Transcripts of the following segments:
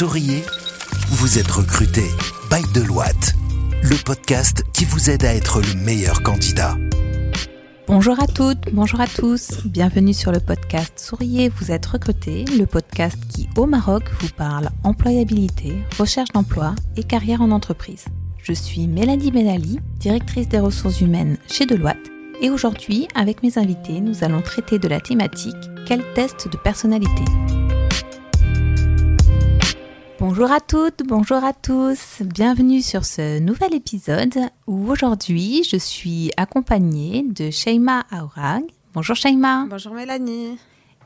Souriez, vous êtes recruté by Deloitte, le podcast qui vous aide à être le meilleur candidat. Bonjour à toutes, bonjour à tous, bienvenue sur le podcast Souriez, vous êtes recruté, le podcast qui au Maroc vous parle employabilité, recherche d'emploi et carrière en entreprise. Je suis Mélanie Benali, directrice des ressources humaines chez Deloitte et aujourd'hui avec mes invités nous allons traiter de la thématique quel test de personnalité? Bonjour à toutes, bonjour à tous, bienvenue sur ce nouvel épisode où aujourd'hui je suis accompagnée de Sheima Aurag. Bonjour Sheima. Bonjour Mélanie.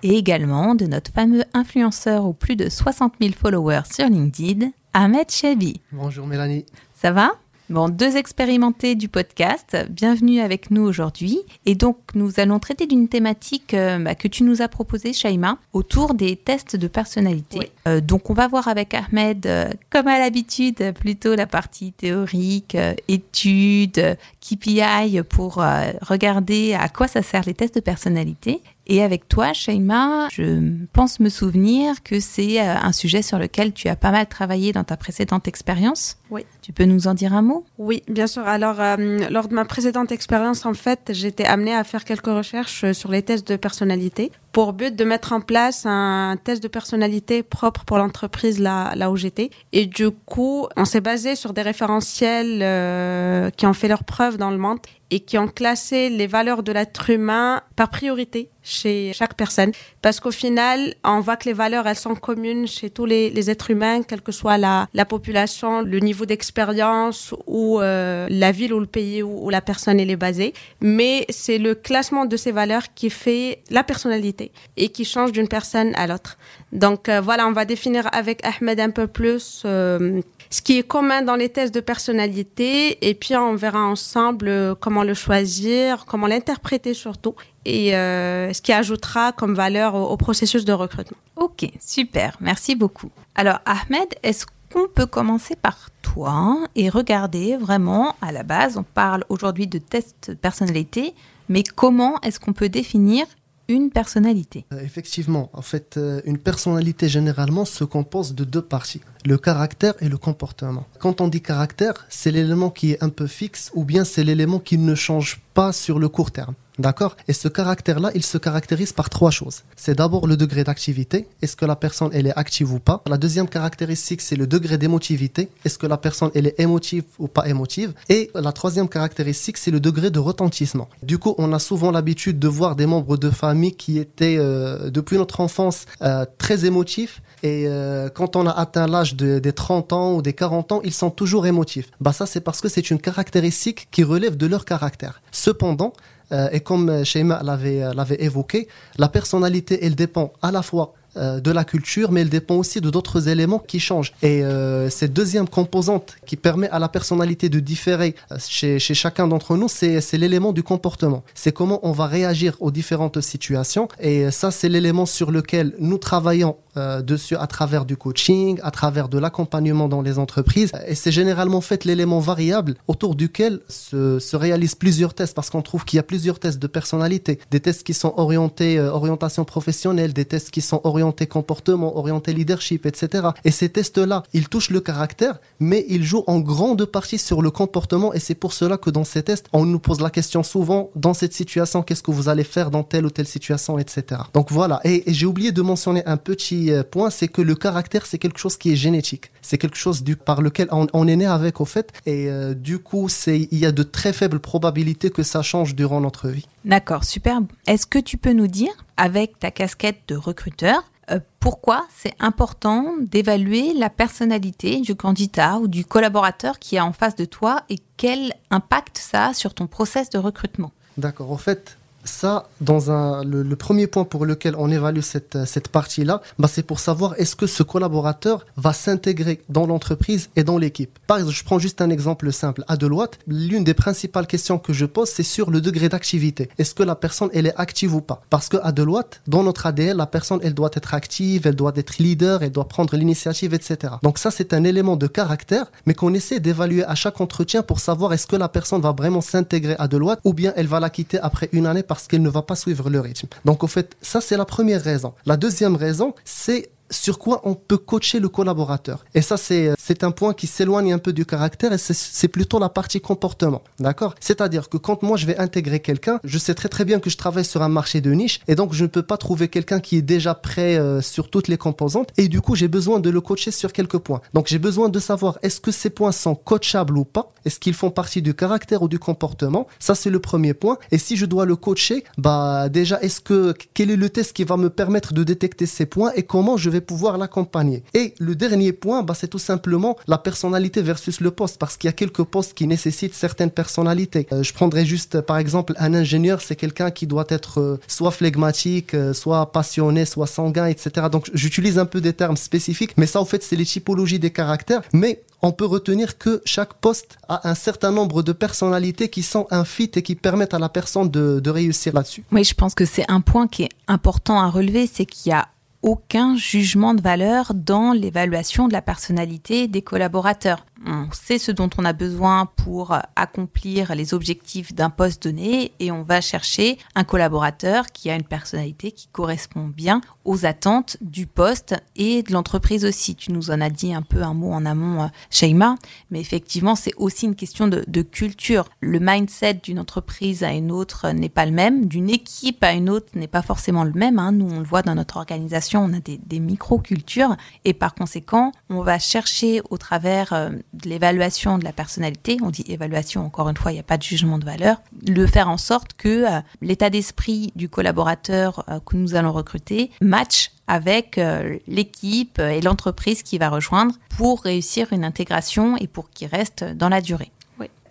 Et également de notre fameux influenceur aux plus de 60 000 followers sur LinkedIn, Ahmed Chabi. Bonjour Mélanie. Ça va? Bon, deux expérimentés du podcast, bienvenue avec nous aujourd'hui. Et donc, nous allons traiter d'une thématique euh, bah, que tu nous as proposée, Shaima, autour des tests de personnalité. Euh, donc, on va voir avec Ahmed, euh, comme à l'habitude, plutôt la partie théorique, études, KPI, pour regarder à quoi ça sert les tests de personnalité. Et avec toi, Shaima, je pense me souvenir que c'est euh, un sujet sur lequel tu as pas mal travaillé dans ta précédente expérience. Oui. Tu peux nous en dire un mot? Oui, bien sûr. Alors, euh, lors de ma précédente expérience, en fait, j'étais amenée à faire quelques recherches sur les tests de personnalité pour but de mettre en place un test de personnalité propre pour l'entreprise là, là où j'étais. Et du coup, on s'est basé sur des référentiels euh, qui ont fait leur preuve dans le monde et qui ont classé les valeurs de l'être humain par priorité chez chaque personne. Parce qu'au final, on voit que les valeurs, elles sont communes chez tous les, les êtres humains, quelle que soit la, la population, le niveau d'expérience ou euh, la ville ou le pays où, où la personne elle est basée. Mais c'est le classement de ces valeurs qui fait la personnalité et qui change d'une personne à l'autre. Donc euh, voilà, on va définir avec Ahmed un peu plus euh, ce qui est commun dans les tests de personnalité et puis on verra ensemble euh, comment le choisir, comment l'interpréter surtout et ce qui ajoutera comme valeur au, processus de recrutement. Ok, super, merci beaucoup. Alors Ahmed, est-ce qu'on peut commencer par toi et regarder vraiment à la base, on parle aujourd'hui de tests de personnalité, mais comment est-ce qu'on peut définir une personnalité euh, Effectivement, en fait, euh, une personnalité généralement se compose de deux parties, le caractère et le comportement. Quand on dit caractère, c'est l'élément qui est un peu fixe ou bien c'est l'élément qui ne change pas sur le court terme. D'accord? Et ce caractère-là, il se caractérise par trois choses. C'est d'abord le degré d'activité. Est-ce que la personne, elle est active ou pas? La deuxième caractéristique, c'est le degré d'émotivité. Est-ce que la personne, elle est émotive ou pas émotive? Et la troisième caractéristique, c'est le degré de retentissement. Du coup, on a souvent l'habitude de voir des membres de famille qui étaient, euh, depuis notre enfance, euh, très émotifs. Et euh, quand on a atteint l'âge de, des 30 ans ou des 40 ans, ils sont toujours émotifs. Bah ça, c'est parce que c'est une caractéristique qui relève de leur caractère. Cependant, euh, et comme Sheima l'avait, l'avait évoqué, la personnalité, elle dépend à la fois euh, de la culture, mais elle dépend aussi de d'autres éléments qui changent. Et euh, cette deuxième composante qui permet à la personnalité de différer euh, chez, chez chacun d'entre nous, c'est l'élément du comportement. C'est comment on va réagir aux différentes situations. Et ça, c'est l'élément sur lequel nous travaillons euh, dessus à travers du coaching, à travers de l'accompagnement dans les entreprises. Et c'est généralement fait l'élément variable autour duquel se, se réalisent plusieurs tests parce qu'on trouve qu'il y a plusieurs tests de personnalité. Des tests qui sont orientés euh, orientation professionnelle, des tests qui sont orientés comportement, orientés leadership, etc. Et ces tests-là, ils touchent le caractère, mais ils jouent en grande partie sur le comportement. Et c'est pour cela que dans ces tests, on nous pose la question souvent, dans cette situation, qu'est-ce que vous allez faire dans telle ou telle situation, etc. Donc voilà. Et, et j'ai oublié de mentionner un petit point, c'est que le caractère, c'est quelque chose qui est génétique. C'est quelque chose du, par lequel on, on, est né avec, au fait. Et euh, du coup, c'est, il y a de très faibles probabilités que ça change durant notre vie. D'accord, superbe. Est-ce que tu peux nous dire, avec ta casquette de recruteur, euh, pourquoi c'est important d'évaluer la personnalité du candidat ou du collaborateur qui est en face de toi et quel impact ça a sur ton process de recrutement? D'accord, en fait, ça, dans un, le, premier point pour lequel on évalue cette, cette partie-là, bah c'est pour savoir est-ce que ce collaborateur va s'intégrer dans l'entreprise et dans l'équipe. Par exemple, je prends juste un exemple simple. À Deloitte, l'une des principales questions que je pose, c'est sur le degré d'activité. Est-ce que la personne, elle est active ou pas? Parce que à Deloitte, dans notre ADN, la personne, elle doit être active, elle doit être leader, elle doit prendre l'initiative, etc. Donc ça, c'est un élément de caractère, mais qu'on essaie d'évaluer à chaque entretien pour savoir est-ce que la personne va vraiment s'intégrer à Deloitte ou bien elle va la quitter après une année parce qu'elle ne va pas suivre le rythme. Donc, au fait, ça, c'est la première raison. La deuxième raison, c'est sur quoi on peut coacher le collaborateur. Et ça, c'est, c'est un point qui s'éloigne un peu du caractère et c'est, plutôt la partie comportement. D'accord? C'est-à-dire que quand moi je vais intégrer quelqu'un, je sais très très bien que je travaille sur un marché de niche et donc je ne peux pas trouver quelqu'un qui est déjà prêt euh, sur toutes les composantes et du coup j'ai besoin de le coacher sur quelques points. Donc j'ai besoin de savoir est-ce que ces points sont coachables ou pas? Est-ce qu'ils font partie du caractère ou du comportement? Ça c'est le premier point. Et si je dois le coacher, bah déjà est-ce que quel est le test qui va me permettre de détecter ces points et comment je vais pouvoir l'accompagner. Et le dernier point, bah, c'est tout simplement la personnalité versus le poste, parce qu'il y a quelques postes qui nécessitent certaines personnalités. Euh, je prendrais juste, par exemple, un ingénieur, c'est quelqu'un qui doit être euh, soit flegmatique, euh, soit passionné, soit sanguin, etc. Donc j'utilise un peu des termes spécifiques, mais ça, en fait, c'est les typologies des caractères. Mais on peut retenir que chaque poste a un certain nombre de personnalités qui sont un fit et qui permettent à la personne de réussir là-dessus. Oui, je pense que c'est un point qui est important à relever, c'est qu'il y a aucun jugement de valeur dans l'évaluation de la personnalité des collaborateurs on sait ce dont on a besoin pour accomplir les objectifs d'un poste donné et on va chercher un collaborateur qui a une personnalité qui correspond bien aux attentes du poste et de l'entreprise aussi. Tu nous en as dit un peu un mot en amont, euh, Shaima, mais effectivement, c'est aussi une question de, culture. Le mindset d'une entreprise à une autre n'est pas le même, d'une équipe à une autre n'est pas forcément le même. Hein. Nous, on le voit dans notre organisation, on a des, micro-cultures et par conséquent, on va chercher au travers euh, de l'évaluation de la personnalité, on dit évaluation, encore une fois, il n'y a pas de jugement de valeur, le faire en sorte que euh, l'état d'esprit du collaborateur euh, que nous allons recruter match avec euh, l'équipe et l'entreprise qui va rejoindre pour réussir une intégration et pour qu'il reste dans la durée.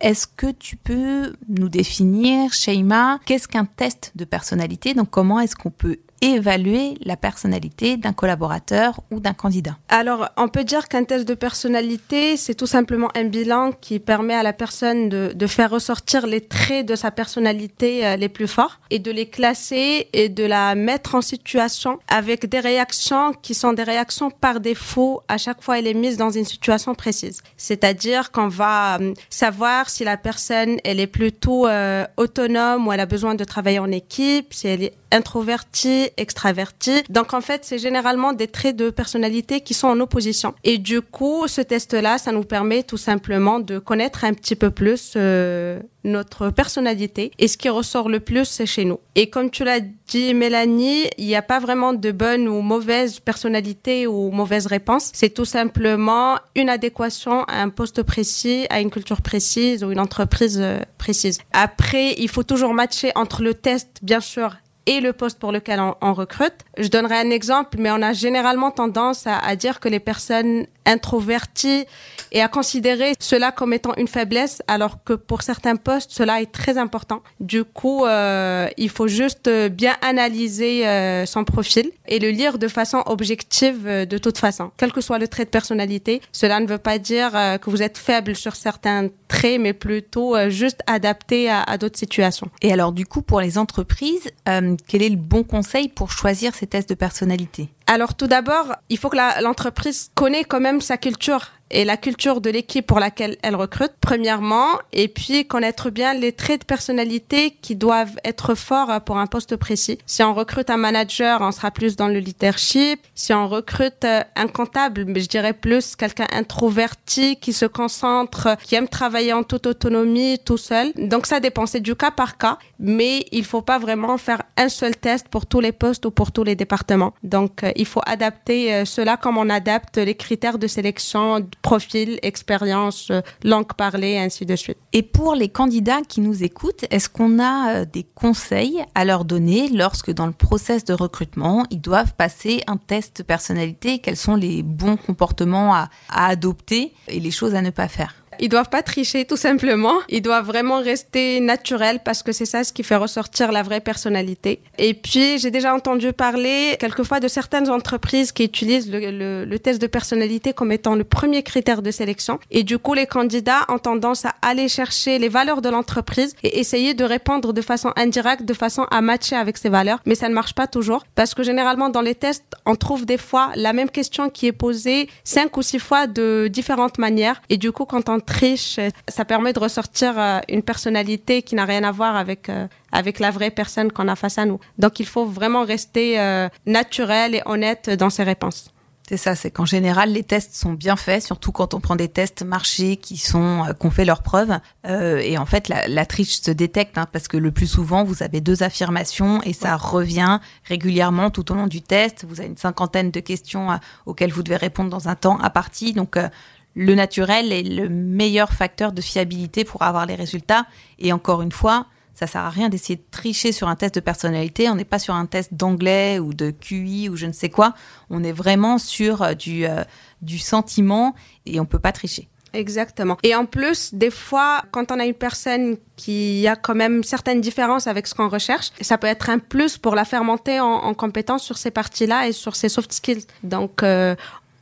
Est-ce que tu peux nous définir, Sheima, qu'est-ce qu'un test de personnalité? Donc comment est-ce qu'on peut évaluer la personnalité d'un collaborateur ou d'un candidat Alors, on peut dire qu'un test de personnalité, c'est tout simplement un bilan qui permet à la personne de, faire ressortir les traits de sa personnalité euh, les plus forts et de les classer et de la mettre en situation avec des réactions qui sont des réactions par défaut à chaque fois elle est mise dans une situation précise. C'est-à-dire qu'on va euh, savoir si la personne, elle est plutôt euh, autonome ou elle a besoin de travailler en équipe, si elle est introverti, extraverti. Donc en fait, c'est généralement des traits de personnalité qui sont en opposition. Et du coup, ce test-là, ça nous permet tout simplement de connaître un petit peu plus euh, notre personnalité. Et ce qui ressort le plus, c'est chez nous. Et comme tu l'as dit, Mélanie, il n'y a pas vraiment de bonne ou mauvaise personnalité ou mauvaise réponse. C'est tout simplement une adéquation à un poste précis, à une culture précise ou une entreprise euh, précise. Après, il faut toujours matcher entre le test, bien sûr, et le poste pour lequel on, recrute. Je donnerai un exemple, mais on a généralement tendance à, dire que les personnes introverties et à considérer cela comme étant une faiblesse, alors que pour certains postes, cela est très important. Du coup, euh, il faut juste bien analyser euh, son profil et le lire de façon objective euh, de toute façon, quel que soit le trait de personnalité. Cela ne veut pas dire euh, que vous êtes faible sur certains traits, mais plutôt euh, juste adapté à d'autres situations. Et alors, du coup, pour les entreprises, quel est le bon conseil pour choisir ces tests de personnalité? Alors tout d'abord, il faut que l'entreprise connaisse quand même sa culture et la culture de l'équipe pour laquelle elle recrute, premièrement, et puis connaître bien les traits de personnalité qui doivent être forts pour un poste précis. Si on recrute un manager, on sera plus dans le leadership. Si on recrute euh, un comptable, mais je dirais plus quelqu'un introverti qui se concentre, qui aime travailler en toute autonomie, tout seul. Donc ça dépend, c'est du cas par cas, mais il faut pas vraiment faire un seul test pour tous les postes ou pour tous les départements. Donc euh, il faut adapter euh, cela comme on adapte les critères de sélection profil, expérience, euh, langue parlée, ainsi de suite. Et pour les candidats qui nous écoutent, est-ce qu'on a euh, des conseils à leur donner lorsque dans le process de recrutement, ils doivent passer un test de personnalité? Quels sont les bons comportements à, à adopter et les choses à ne pas faire? Ils doivent pas tricher tout simplement. Ils doivent vraiment rester naturels parce que c'est ça ce qui fait ressortir la vraie personnalité. Et puis j'ai déjà entendu parler quelquefois de certaines entreprises qui utilisent le, le, test de personnalité comme étant le premier critère de sélection. Et du coup les candidats ont tendance à aller chercher les valeurs de l'entreprise et essayer de répondre de façon indirecte, de façon à matcher avec ces valeurs. Mais ça ne marche pas toujours parce que généralement dans les tests on trouve des fois la même question qui est posée cinq ou six fois de différentes manières. Et du coup quand on triche, ça permet de ressortir euh, une personnalité qui n'a rien à voir avec euh, avec la vraie personne qu'on a face à nous. Donc il faut vraiment rester euh, naturel et honnête dans ses réponses. C'est ça, c'est qu'en général, les tests sont bien faits, surtout quand on prend des tests marchés qui sont qu'on fait leurs preuves. Euh, et en fait, la, la triche se détecte hein, parce que le plus souvent, vous avez deux affirmations et ça revient régulièrement tout au long du test. Vous avez une cinquantaine de questions euh, auxquelles vous devez répondre dans un temps à partie. Donc, euh, le naturel est le meilleur facteur de fiabilité pour avoir les résultats. Et encore une fois, ça sert à rien d'essayer de tricher sur un test de personnalité. On n'est pas sur un test d'anglais ou de QI ou je ne sais quoi. On est vraiment sur euh, du, euh, du sentiment et on peut pas tricher. Exactement. Et en plus, des fois, quand on a une personne qui a quand même certaines différences avec ce qu'on recherche, ça peut être un plus pour la faire monter en, en compétence sur ces parties-là et sur ses soft skills. Donc, euh,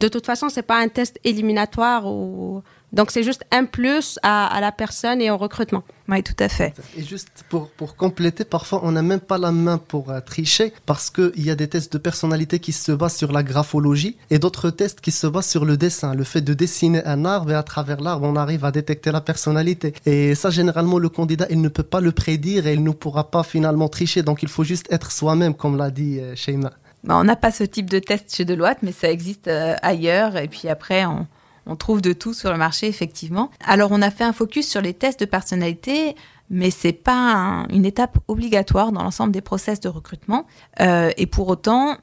de toute façon, c'est pas un test éliminatoire ou donc c'est juste un plus à, à, la personne et au recrutement. Oui, tout à fait. Et juste pour, pour compléter, parfois on n'a même pas la main pour euh, tricher parce qu'il y a des tests de personnalité qui se basent sur la graphologie et d'autres tests qui se basent sur le dessin, le fait de dessiner un arbre et à travers l'arbre on arrive à détecter la personnalité. Et ça généralement le candidat il ne peut pas le prédire et il ne pourra pas finalement tricher donc il faut juste être soi-même comme l'a dit euh, Sheima. Bah, on n'a pas ce type de test chez Deloitte mais ça existe euh, ailleurs et puis après on trouve de tout sur le marché, effectivement. Alors, on a fait un focus sur les tests de personnalité, mais c'est pas un, une étape obligatoire dans l'ensemble des process de recrutement. Euh, et pour autant,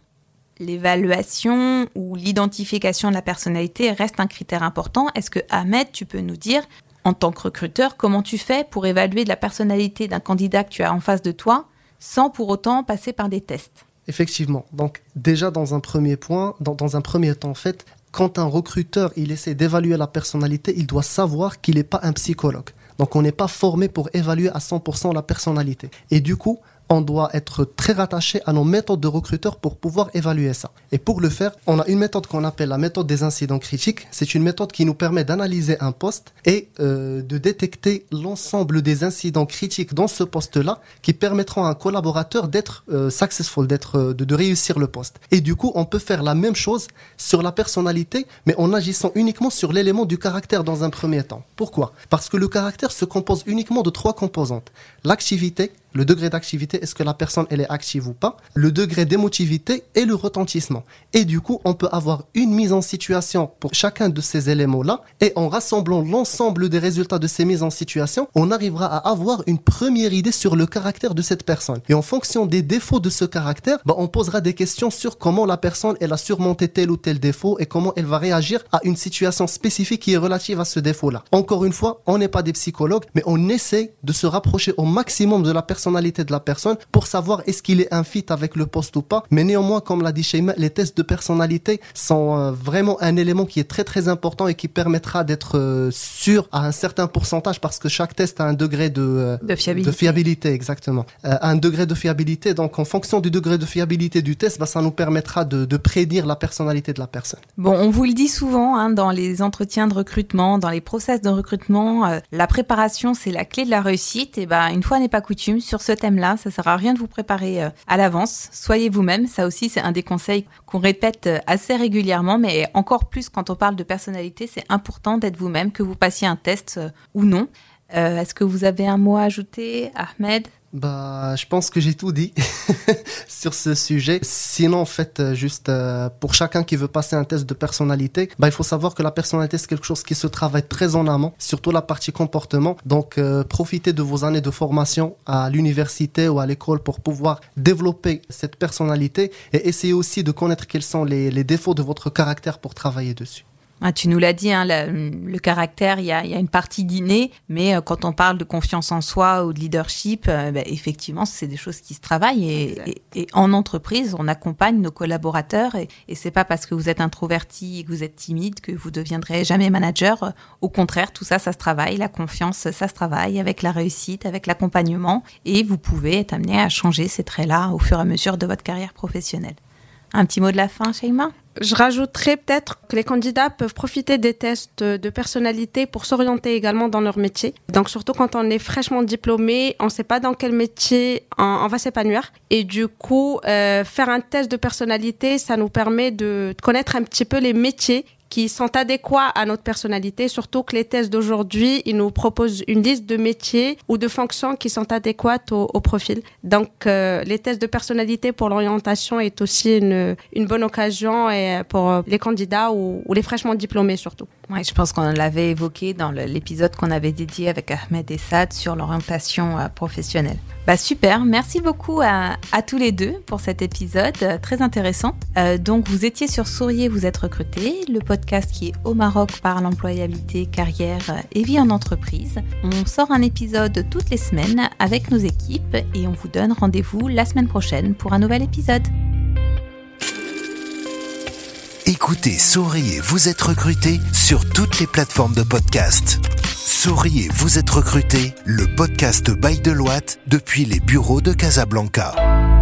l'évaluation ou l'identification de la personnalité reste un critère important. Est-ce que Ahmed, tu peux nous dire, en tant que recruteur, comment tu fais pour évaluer la personnalité d'un candidat que tu as en face de toi, sans pour autant passer par des tests? Effectivement. Donc déjà dans un premier point, dans, un premier temps, en fait, quand un recruteur il essaie d'évaluer la personnalité, il doit savoir qu'il n'est pas un psychologue. Donc on n'est pas formé pour évaluer à 100% la personnalité. Et du coup, on doit être très rattaché à nos méthodes de recruteur pour pouvoir évaluer ça. Et pour le faire, on a une méthode qu'on appelle la méthode des incidents critiques. C'est une méthode qui nous permet d'analyser un poste et euh, de détecter l'ensemble des incidents critiques dans ce poste-là qui permettront à un collaborateur d'être euh, successful, euh, de réussir le poste. Et du coup, on peut faire la même chose sur la personnalité, mais en agissant uniquement sur l'élément du caractère dans un premier temps. Pourquoi? Parce que le caractère se compose uniquement de trois composantes l'activité, le degré d'activité, est-ce que la personne elle est active ou pas, le degré d'émotivité et le retentissement. Et du coup, on peut avoir une mise en situation pour chacun de ces éléments-là, et en rassemblant l'ensemble des résultats de ces mises en situation, on arrivera à avoir une première idée sur le caractère de cette personne. Et en fonction des défauts de ce caractère, bah, on posera des questions sur comment la personne elle a surmonté tel ou tel défaut et comment elle va réagir à une situation spécifique qui est relative à ce défaut-là. Encore une fois, on n'est pas des psychologues, mais on essaie de se rapprocher au maximum de la personnalité de la personne pour savoir est-ce qu'il est un fit avec le poste ou pas. Mais néanmoins, comme l'a dit Sheima, les tests de personnalité sont euh, vraiment un élément qui est très très important et qui permettra d'être euh, sûr à un certain pourcentage parce que chaque test a un degré de, euh, de fiabilité. de fiabilité exactement. Un degré de fiabilité, donc en fonction du degré de fiabilité du test, bah, ça nous permettra de, de prédire la personnalité de la personne. Bon, on vous le dit souvent hein, dans les entretiens de recrutement, dans les process de recrutement, euh, la préparation c'est la clé de la réussite. Et ben une fois n'est pas coutume sur ce thème-là, ça sert à rien de vous préparer euh, à l'avance. Soyez vous-même. Ça aussi c'est un des conseils qu'on répète euh, assez régulièrement, mais encore plus quand on parle de personnalité, c'est important d'être vous-même, que vous passiez un test euh, ou non. Est-ce que vous avez un mot à ajouter, Ahmed? Bah, je pense que j'ai tout dit sur ce sujet. Sinon, en fait, euh, juste euh, pour chacun qui veut passer un test de personnalité, bah, il faut savoir que la personnalité, c'est quelque chose qui se travaille très en amont, surtout la partie comportement. Donc, euh, profitez de vos années de formation à l'université ou à l'école pour pouvoir développer cette personnalité et essayez aussi de connaître quels sont les, les défauts de votre caractère pour travailler dessus. Ah, tu nous l'as dit, hein, la- le caractère, il y a, il y a une partie d'inné, mais euh, quand on parle de confiance en soi ou de leadership, euh, ben, effectivement, c'est des choses qui se travaillent. Et, Exact. et- et en entreprise, on accompagne nos collaborateurs. Et, et c'est pas parce que vous êtes introverti et que vous êtes timide que vous deviendrez jamais manager. Au contraire, tout ça, ça se travaille. La confiance, ça se travaille avec la réussite, avec l'accompagnement. Et vous pouvez être amené à changer ces traits-là au fur et à mesure de votre carrière professionnelle. Un petit mot de la fin, Sheima Je rajouterais peut-être que les candidats peuvent profiter des tests de personnalité pour s'orienter également dans leur métier. Donc surtout quand on est fraîchement diplômé, on ne sait pas dans quel métier on, va s'épanouir. Et du coup, euh, faire un test de personnalité, ça nous permet de connaître un petit peu les métiers qui sont adéquats à notre personnalité, surtout que les tests d'aujourd'hui, ils nous proposent une liste de métiers ou de fonctions qui sont adéquates au, profil. Donc, euh, les tests de personnalité pour l'orientation est aussi une, une bonne occasion pour les candidats ou, les fraîchement diplômés surtout. Oui, je pense qu'on l'avait évoqué dans l'épisode qu'on avait dédié avec Ahmed Essad sur l'orientation euh, professionnelle. Bah super, merci beaucoup à, tous les deux pour cet épisode euh, très intéressant. Euh, donc vous étiez sur Souriez, vous êtes recruté, le podcast qui est au Maroc par l'employabilité, carrière et vie en entreprise. On sort un épisode toutes les semaines avec nos équipes et on vous donne rendez-vous la semaine prochaine pour un nouvel épisode. Écoutez Souriez, vous êtes recruté sur toutes les plateformes de podcast. Souriez, vous êtes recruté, le podcast Bail de Loite depuis les bureaux de Casablanca.